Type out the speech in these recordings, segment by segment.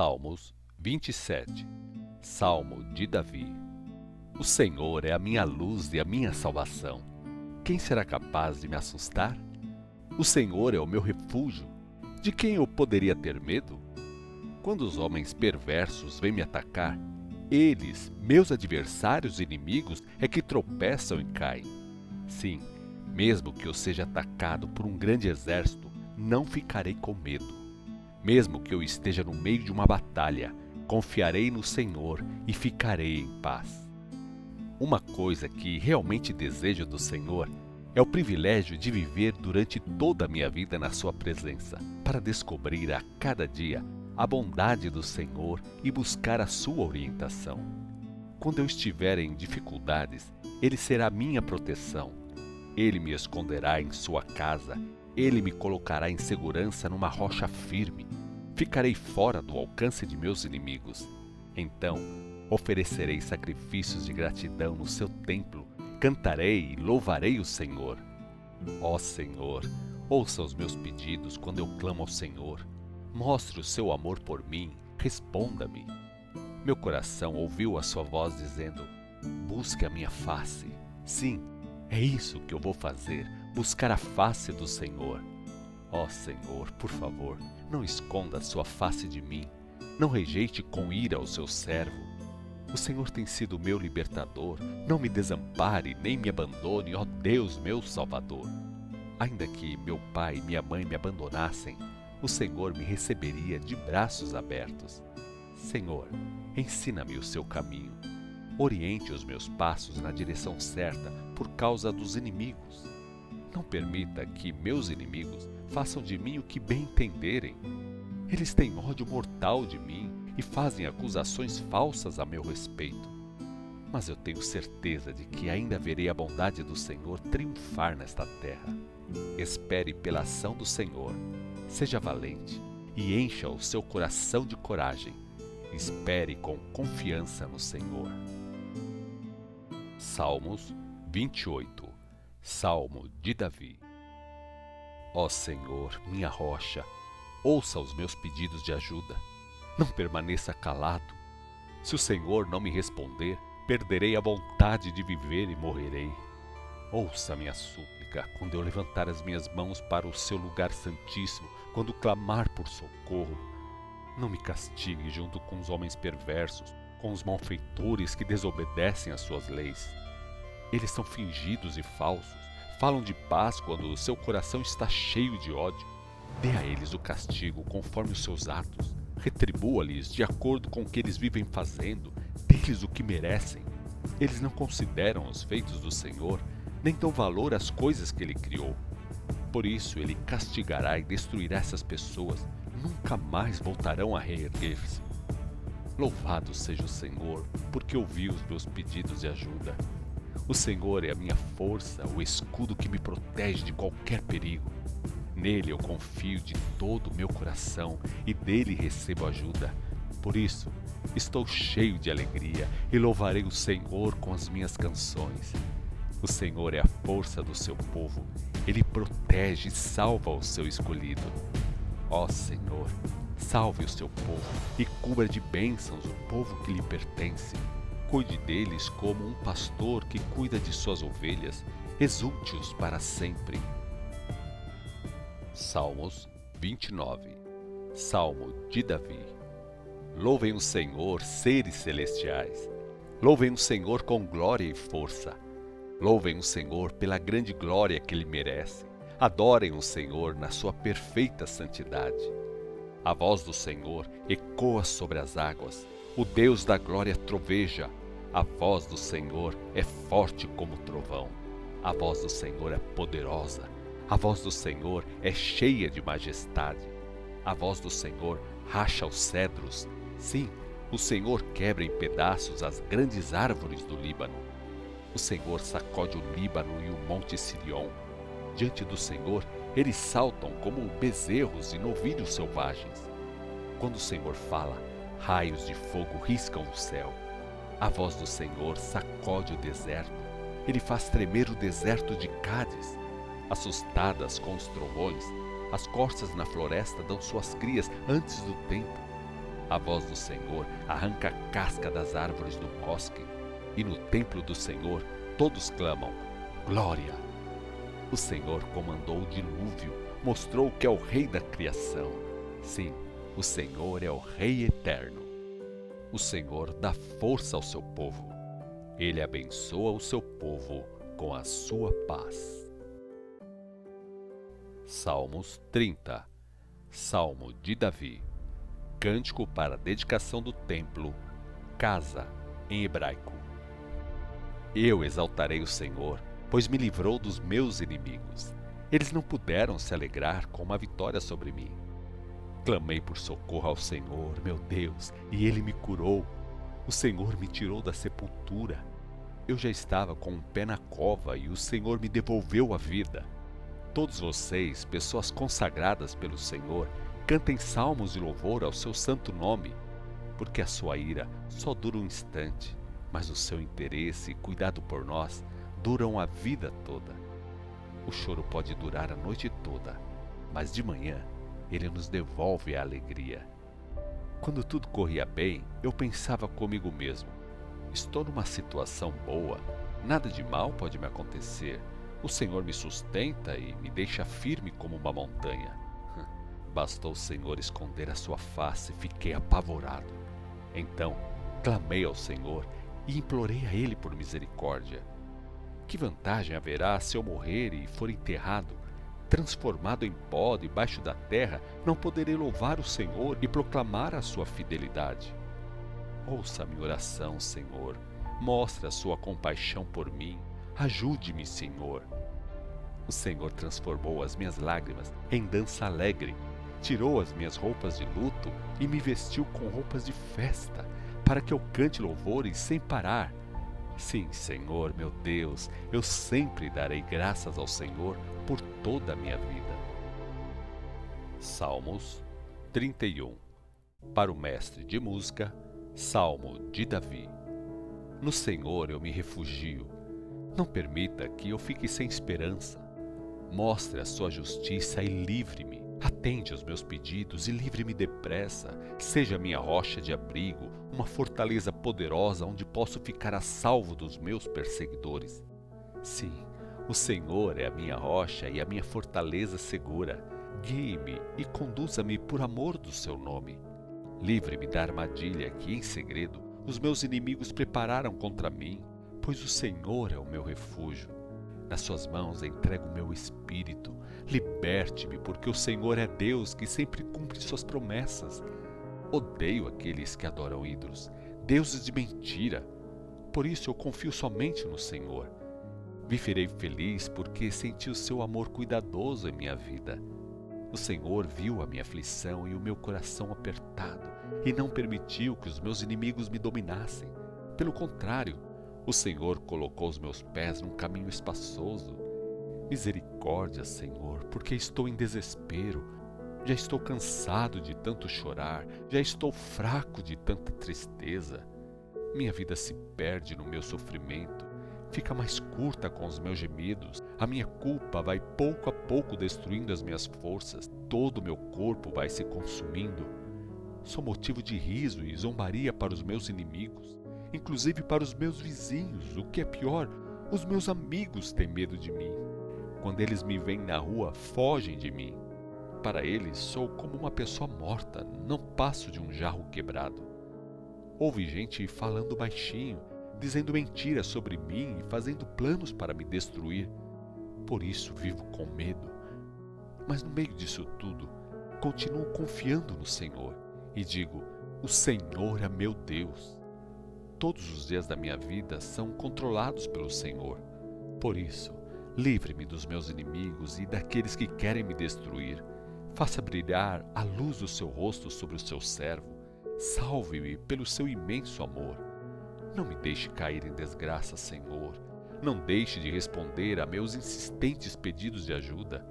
Salmos 27 Salmo de Davi O Senhor é a minha luz e a minha salvação. Quem será capaz de me assustar? O Senhor é o meu refúgio. De quem eu poderia ter medo? Quando os homens perversos vêm me atacar, eles, meus adversários e inimigos, é que tropeçam e caem. Sim, mesmo que eu seja atacado por um grande exército, não ficarei com medo. Mesmo que eu esteja no meio de uma batalha, confiarei no Senhor e ficarei em paz. Uma coisa que realmente desejo do Senhor é o privilégio de viver durante toda a minha vida na Sua presença, para descobrir a cada dia a bondade do Senhor e buscar a Sua orientação. Quando eu estiver em dificuldades, Ele será minha proteção. Ele me esconderá em Sua casa ele me colocará em segurança numa rocha firme. Ficarei fora do alcance de meus inimigos. Então, oferecerei sacrifícios de gratidão no seu templo, cantarei e louvarei o Senhor. Ó Senhor, ouça os meus pedidos quando eu clamo ao Senhor. Mostre o seu amor por mim, responda-me. Meu coração ouviu a sua voz dizendo: Busque a minha face. Sim, é isso que eu vou fazer, buscar a face do Senhor. Ó Senhor, por favor, não esconda a sua face de mim, não rejeite com ira o seu servo. O Senhor tem sido meu libertador, não me desampare nem me abandone, ó Deus, meu Salvador. Ainda que meu pai e minha mãe me abandonassem, o Senhor me receberia de braços abertos. Senhor, ensina-me o seu caminho Oriente os meus passos na direção certa por causa dos inimigos. Não permita que meus inimigos façam de mim o que bem entenderem. Eles têm ódio mortal de mim e fazem acusações falsas a meu respeito. Mas eu tenho certeza de que ainda verei a bondade do Senhor triunfar nesta terra. Espere pela ação do Senhor, seja valente e encha o seu coração de coragem. Espere com confiança no Senhor. Salmos 28 Salmo de Davi Ó Senhor, minha rocha, ouça os meus pedidos de ajuda. Não permaneça calado. Se o Senhor não me responder, perderei a vontade de viver e morrerei. Ouça minha súplica quando eu levantar as minhas mãos para o seu lugar santíssimo, quando clamar por socorro. Não me castigue junto com os homens perversos, com os malfeitores que desobedecem às suas leis. Eles são fingidos e falsos, falam de paz quando o seu coração está cheio de ódio. Dê a eles o castigo conforme os seus atos, retribua-lhes de acordo com o que eles vivem fazendo, dê-lhes o que merecem. Eles não consideram os feitos do Senhor, nem dão valor às coisas que ele criou. Por isso ele castigará e destruirá essas pessoas, nunca mais voltarão a reerguer-se. Louvado seja o Senhor, porque ouviu os meus pedidos de ajuda. O Senhor é a minha força, o escudo que me protege de qualquer perigo. Nele eu confio de todo o meu coração e dele recebo ajuda. Por isso, estou cheio de alegria e louvarei o Senhor com as minhas canções. O Senhor é a força do seu povo, ele protege e salva o seu escolhido. Ó Senhor, salve o seu povo e cubra de bênçãos o povo que lhe pertence. Cuide deles como um pastor que cuida de suas ovelhas, exulte-os para sempre. Salmos 29 Salmo de Davi Louvem o Senhor, seres celestiais. Louvem o Senhor com glória e força. Louvem o Senhor pela grande glória que ele merece. Adorem o Senhor na sua perfeita santidade. A voz do Senhor ecoa sobre as águas. O Deus da glória troveja. A voz do Senhor é forte como trovão. A voz do Senhor é poderosa. A voz do Senhor é cheia de majestade. A voz do Senhor racha os cedros. Sim, o Senhor quebra em pedaços as grandes árvores do Líbano. O Senhor sacode o Líbano e o monte Sirion. Diante do Senhor, eles saltam como bezerros e novilhos selvagens. Quando o Senhor fala, raios de fogo riscam o céu. A voz do Senhor sacode o deserto. Ele faz tremer o deserto de Cádiz. Assustadas com os trovões, as corças na floresta dão suas crias antes do tempo. A voz do Senhor arranca a casca das árvores do bosque, e no templo do Senhor todos clamam: Glória! O Senhor comandou o dilúvio, mostrou que é o Rei da criação. Sim, o Senhor é o Rei eterno. O Senhor dá força ao seu povo. Ele abençoa o seu povo com a sua paz. Salmos 30 Salmo de Davi Cântico para a dedicação do templo, casa, em hebraico. Eu exaltarei o Senhor, pois me livrou dos meus inimigos. Eles não puderam se alegrar com uma vitória sobre mim. Clamei por socorro ao Senhor, meu Deus, e ele me curou. O Senhor me tirou da sepultura. Eu já estava com um pé na cova e o Senhor me devolveu a vida. Todos vocês, pessoas consagradas pelo Senhor, cantem salmos de louvor ao seu santo nome, porque a sua ira só dura um instante, mas o seu interesse e cuidado por nós duram a vida toda. O choro pode durar a noite toda, mas de manhã ele nos devolve a alegria. Quando tudo corria bem, eu pensava comigo mesmo: estou numa situação boa, nada de mal pode me acontecer. O Senhor me sustenta e me deixa firme como uma montanha. Bastou o Senhor esconder a sua face, fiquei apavorado. Então, clamei ao Senhor e implorei a Ele por misericórdia. Que vantagem haverá se eu morrer e for enterrado, transformado em pó debaixo da terra, não poderei louvar o Senhor e proclamar a sua fidelidade? Ouça minha oração, Senhor. Mostre a sua compaixão por mim. Ajude-me, Senhor. O Senhor transformou as minhas lágrimas em dança alegre tirou as minhas roupas de luto e me vestiu com roupas de festa, para que eu cante louvores sem parar. Sim, Senhor, meu Deus, eu sempre darei graças ao Senhor por toda a minha vida. Salmos 31 Para o mestre de música, Salmo de Davi. No Senhor eu me refugio. Não permita que eu fique sem esperança. Mostre a sua justiça e livre-me Atende aos meus pedidos e livre-me depressa. Seja minha rocha de abrigo, uma fortaleza poderosa onde posso ficar a salvo dos meus perseguidores. Sim, o Senhor é a minha rocha e a minha fortaleza segura. Guie-me e conduza-me por amor do seu nome. Livre-me da armadilha que, em segredo, os meus inimigos prepararam contra mim, pois o Senhor é o meu refúgio. Nas suas mãos entrego o meu espírito. Liberte-me, porque o Senhor é Deus que sempre cumpre suas promessas. Odeio aqueles que adoram ídolos, deuses de mentira. Por isso eu confio somente no Senhor. Viverei feliz porque senti o seu amor cuidadoso em minha vida. O Senhor viu a minha aflição e o meu coração apertado e não permitiu que os meus inimigos me dominassem. Pelo contrário, o Senhor colocou os meus pés num caminho espaçoso. Misericórdia, Senhor, porque estou em desespero. Já estou cansado de tanto chorar, já estou fraco de tanta tristeza. Minha vida se perde no meu sofrimento, fica mais curta com os meus gemidos. A minha culpa vai pouco a pouco destruindo as minhas forças, todo o meu corpo vai se consumindo. Sou motivo de riso e zombaria para os meus inimigos inclusive para os meus vizinhos. O que é pior, os meus amigos têm medo de mim. Quando eles me veem na rua, fogem de mim. Para eles, sou como uma pessoa morta, não passo de um jarro quebrado. Houve gente falando baixinho, dizendo mentiras sobre mim e fazendo planos para me destruir. Por isso vivo com medo. Mas no meio disso tudo, continuo confiando no Senhor e digo: O Senhor é meu Deus todos os dias da minha vida são controlados pelo Senhor. Por isso, livre-me dos meus inimigos e daqueles que querem me destruir. Faça brilhar a luz do seu rosto sobre o seu servo. Salve-me pelo seu imenso amor. Não me deixe cair em desgraça, Senhor. Não deixe de responder a meus insistentes pedidos de ajuda.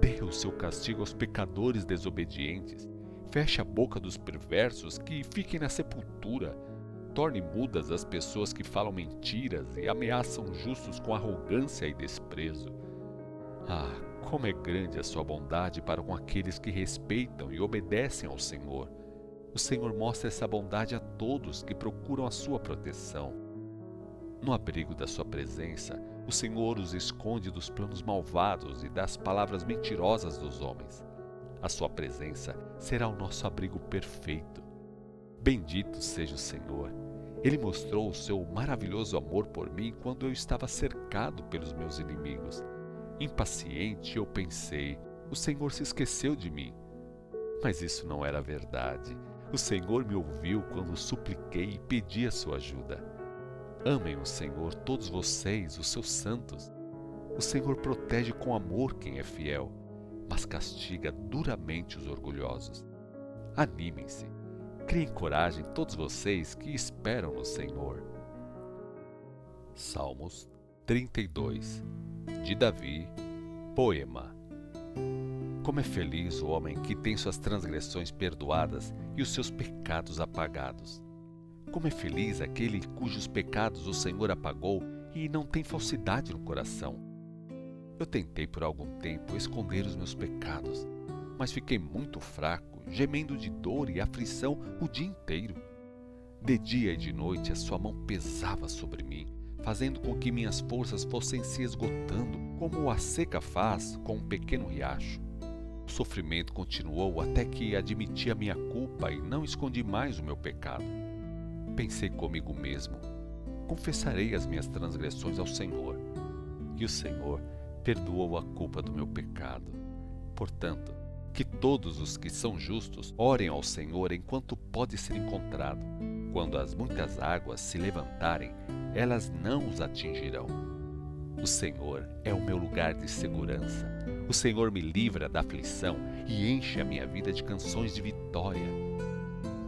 Dê o seu castigo aos pecadores desobedientes. Feche a boca dos perversos que fiquem na sepultura torne mudas as pessoas que falam mentiras e ameaçam justos com arrogância e desprezo. Ah, como é grande a sua bondade para com aqueles que respeitam e obedecem ao Senhor. O Senhor mostra essa bondade a todos que procuram a sua proteção. No abrigo da sua presença, o Senhor os esconde dos planos malvados e das palavras mentirosas dos homens. A sua presença será o nosso abrigo perfeito. Bendito seja o Senhor. Ele mostrou o seu maravilhoso amor por mim quando eu estava cercado pelos meus inimigos. Impaciente, eu pensei: o Senhor se esqueceu de mim. Mas isso não era verdade. O Senhor me ouviu quando supliquei e pedi a sua ajuda. Amem o Senhor, todos vocês, os seus santos. O Senhor protege com amor quem é fiel, mas castiga duramente os orgulhosos. Animem-se, criem coragem todos vocês que esperam no Senhor. Salmos 32 de Davi, poema. Como é feliz o homem que tem suas transgressões perdoadas e os seus pecados apagados. Como é feliz aquele cujos pecados o Senhor apagou e não tem falsidade no coração. Eu tentei por algum tempo esconder os meus pecados, mas fiquei muito fraco, gemendo de dor e aflição o dia inteiro. De dia e de noite a sua mão pesava sobre mim, fazendo com que minhas forças fossem se esgotando, como a seca faz com um pequeno riacho. O sofrimento continuou até que admiti a minha culpa e não escondi mais o meu pecado. Pensei comigo mesmo: confessarei as minhas transgressões ao Senhor. E o Senhor perdoou a culpa do meu pecado. Portanto, que todos os que são justos orem ao Senhor enquanto pode ser encontrado. Quando as muitas águas se levantarem, elas não os atingirão. O Senhor é o meu lugar de segurança. O Senhor me livra da aflição e enche a minha vida de canções de vitória.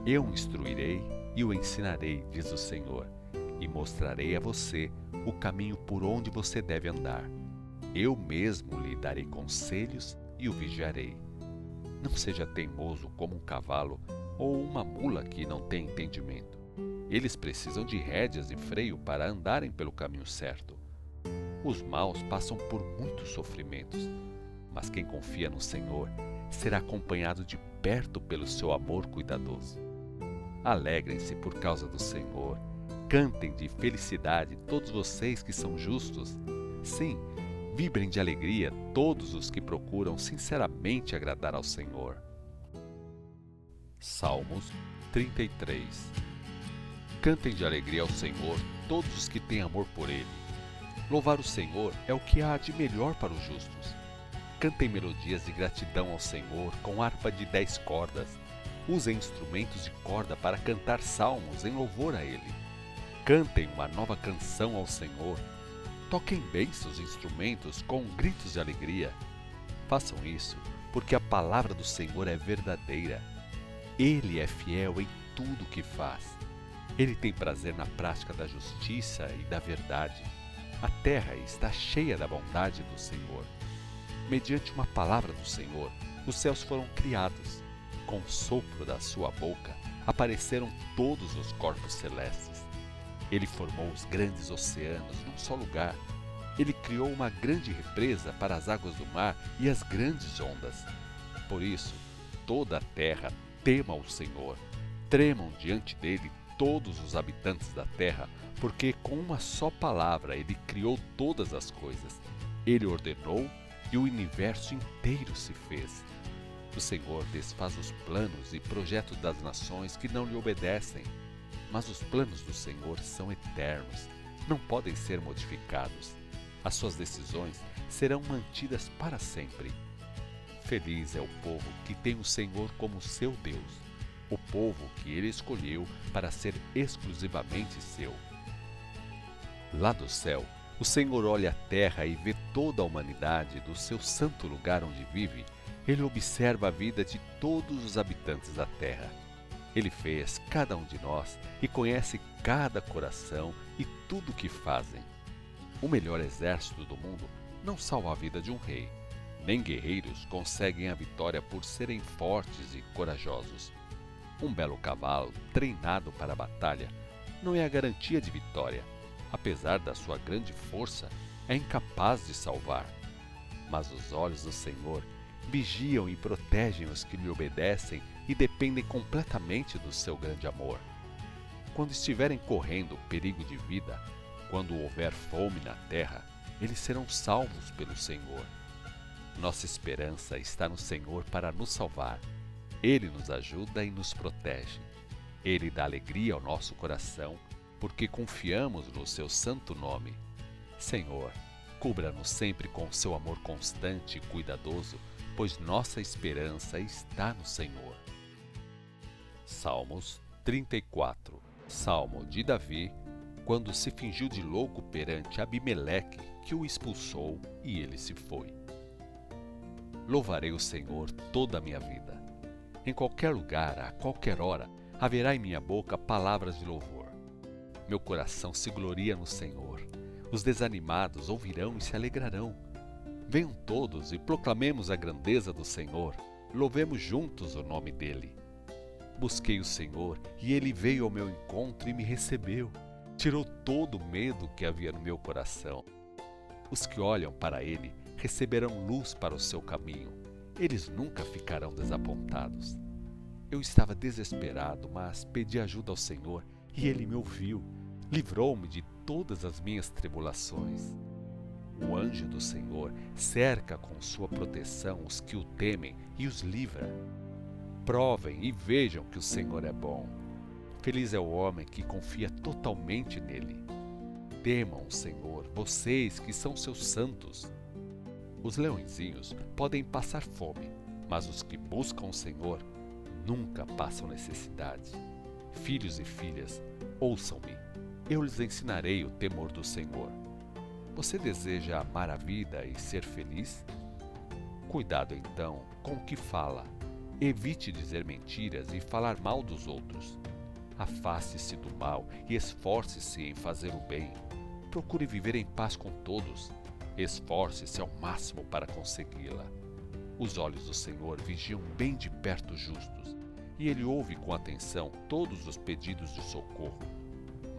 Eu o instruirei e o ensinarei, diz o Senhor, e mostrarei a você o caminho por onde você deve andar. Eu mesmo lhe darei conselhos e o vigiarei. Não seja teimoso como um cavalo ou uma mula que não tem entendimento. Eles precisam de rédeas e freio para andarem pelo caminho certo. Os maus passam por muitos sofrimentos, mas quem confia no Senhor será acompanhado de perto pelo seu amor cuidadoso. Alegrem-se por causa do Senhor, cantem de felicidade todos vocês que são justos. Sim, vibrem de alegria todos os que procuram sinceramente agradar ao Senhor. Salmos 33 Cantem de alegria ao Senhor todos os que têm amor por Ele. Louvar o Senhor é o que há de melhor para os justos Cantem melodias de gratidão ao Senhor com harpa de dez cordas. Usem instrumentos de corda para cantar salmos em louvor a Ele. Cantem uma nova canção ao Senhor. Toquem bem seus instrumentos com gritos de alegria. Façam isso porque a palavra do Senhor é verdadeira. Ele é fiel em tudo que faz. Ele tem prazer na prática da justiça e da verdade. A terra está cheia da bondade do Senhor. Mediante uma palavra do Senhor, os céus foram criados. Com o sopro da sua boca, apareceram todos os corpos celestes. Ele formou os grandes oceanos num só lugar. Ele criou uma grande represa para as águas do mar e as grandes ondas. Por isso, toda a terra tema o Senhor. Tremam diante dele todos os habitantes da terra, porque com uma só palavra ele criou todas as coisas. Ele ordenou e o universo inteiro se fez. O Senhor desfaz os planos e projetos das nações que não lhe obedecem, mas os planos do Senhor são eternos, não podem ser modificados. As suas decisões serão mantidas para sempre. Feliz é o povo que tem o Senhor como seu Deus, o povo que ele escolheu para ser exclusivamente seu. Lá do céu, o Senhor olha a terra e vê toda a humanidade do seu santo lugar onde vive. Ele observa a vida de todos os habitantes da terra. Ele fez cada um de nós e conhece cada coração e tudo o que fazem. O melhor exército do mundo não salva a vida de um rei, nem guerreiros conseguem a vitória por serem fortes e corajosos. Um belo cavalo, treinado para a batalha, não é a garantia de vitória apesar da sua grande força, é incapaz de salvar. Mas os olhos do Senhor vigiam e protegem os que lhe obedecem e dependem completamente do seu grande amor. Quando estiverem correndo perigo de vida, quando houver fome na terra, eles serão salvos pelo Senhor. Nossa esperança está no Senhor para nos salvar. Ele nos ajuda e nos protege. Ele dá alegria ao nosso coração, porque confiamos no seu santo nome. Senhor, cubra-nos sempre com seu amor constante e cuidadoso, pois nossa esperança está no Senhor. Salmos 34 Salmo de Davi, quando se fingiu de louco perante Abimeleque, que o expulsou e ele se foi. Louvarei o Senhor toda a minha vida. Em qualquer lugar, a qualquer hora, haverá em minha boca palavras de louvor. Meu coração se gloria no Senhor. Os desanimados ouvirão e se alegrarão. Venham todos e proclamemos a grandeza do Senhor. Louvemos juntos o nome dele. Busquei o Senhor e ele veio ao meu encontro e me recebeu. Tirou todo o medo que havia no meu coração. Os que olham para ele receberão luz para o seu caminho. Eles nunca ficarão desapontados. Eu estava desesperado, mas pedi ajuda ao Senhor e ele me ouviu. Livrou-me de todas as minhas tribulações. O anjo do Senhor cerca com sua proteção os que o temem e os livra. Provem e vejam que o Senhor é bom. Feliz é o homem que confia totalmente nele. Temam o Senhor, vocês que são seus santos. Os leõezinhos podem passar fome, mas os que buscam o Senhor nunca passam necessidade. Filhos e filhas, ouçam-me. Eu lhes ensinarei o temor do Senhor. Você deseja amar a vida e ser feliz? Cuidado então com o que fala Evite dizer mentiras e falar mal dos outros. Afaste-se do mal e esforce-se em fazer o bem. Procure viver em paz com todos. Esforce-se ao máximo para consegui-la. Os olhos do Senhor vigiam bem de perto os justos, e ele ouve com atenção todos os pedidos de socorro.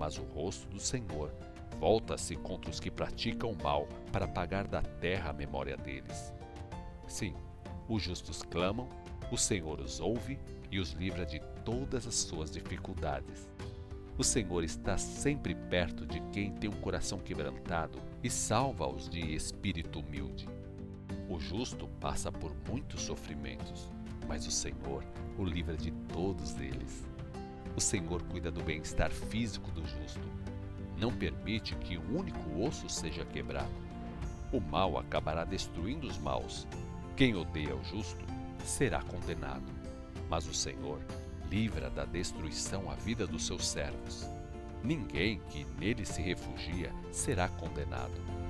Mas o rosto do Senhor volta-se contra os que praticam o mal para apagar da terra a memória deles. Sim, os justos clamam o Senhor os ouve e os livra de todas as suas dificuldades. O Senhor está sempre perto de quem tem um coração quebrantado e salva-os de espírito humilde. O justo passa por muitos sofrimentos, mas o Senhor o livra de todos eles. O Senhor cuida do bem-estar físico do justo. Não permite que um único osso seja quebrado. O mal acabará destruindo os maus. Quem odeia o justo será condenado. Mas o Senhor livra da destruição a vida dos seus servos. Ninguém que nele se refugia será condenado.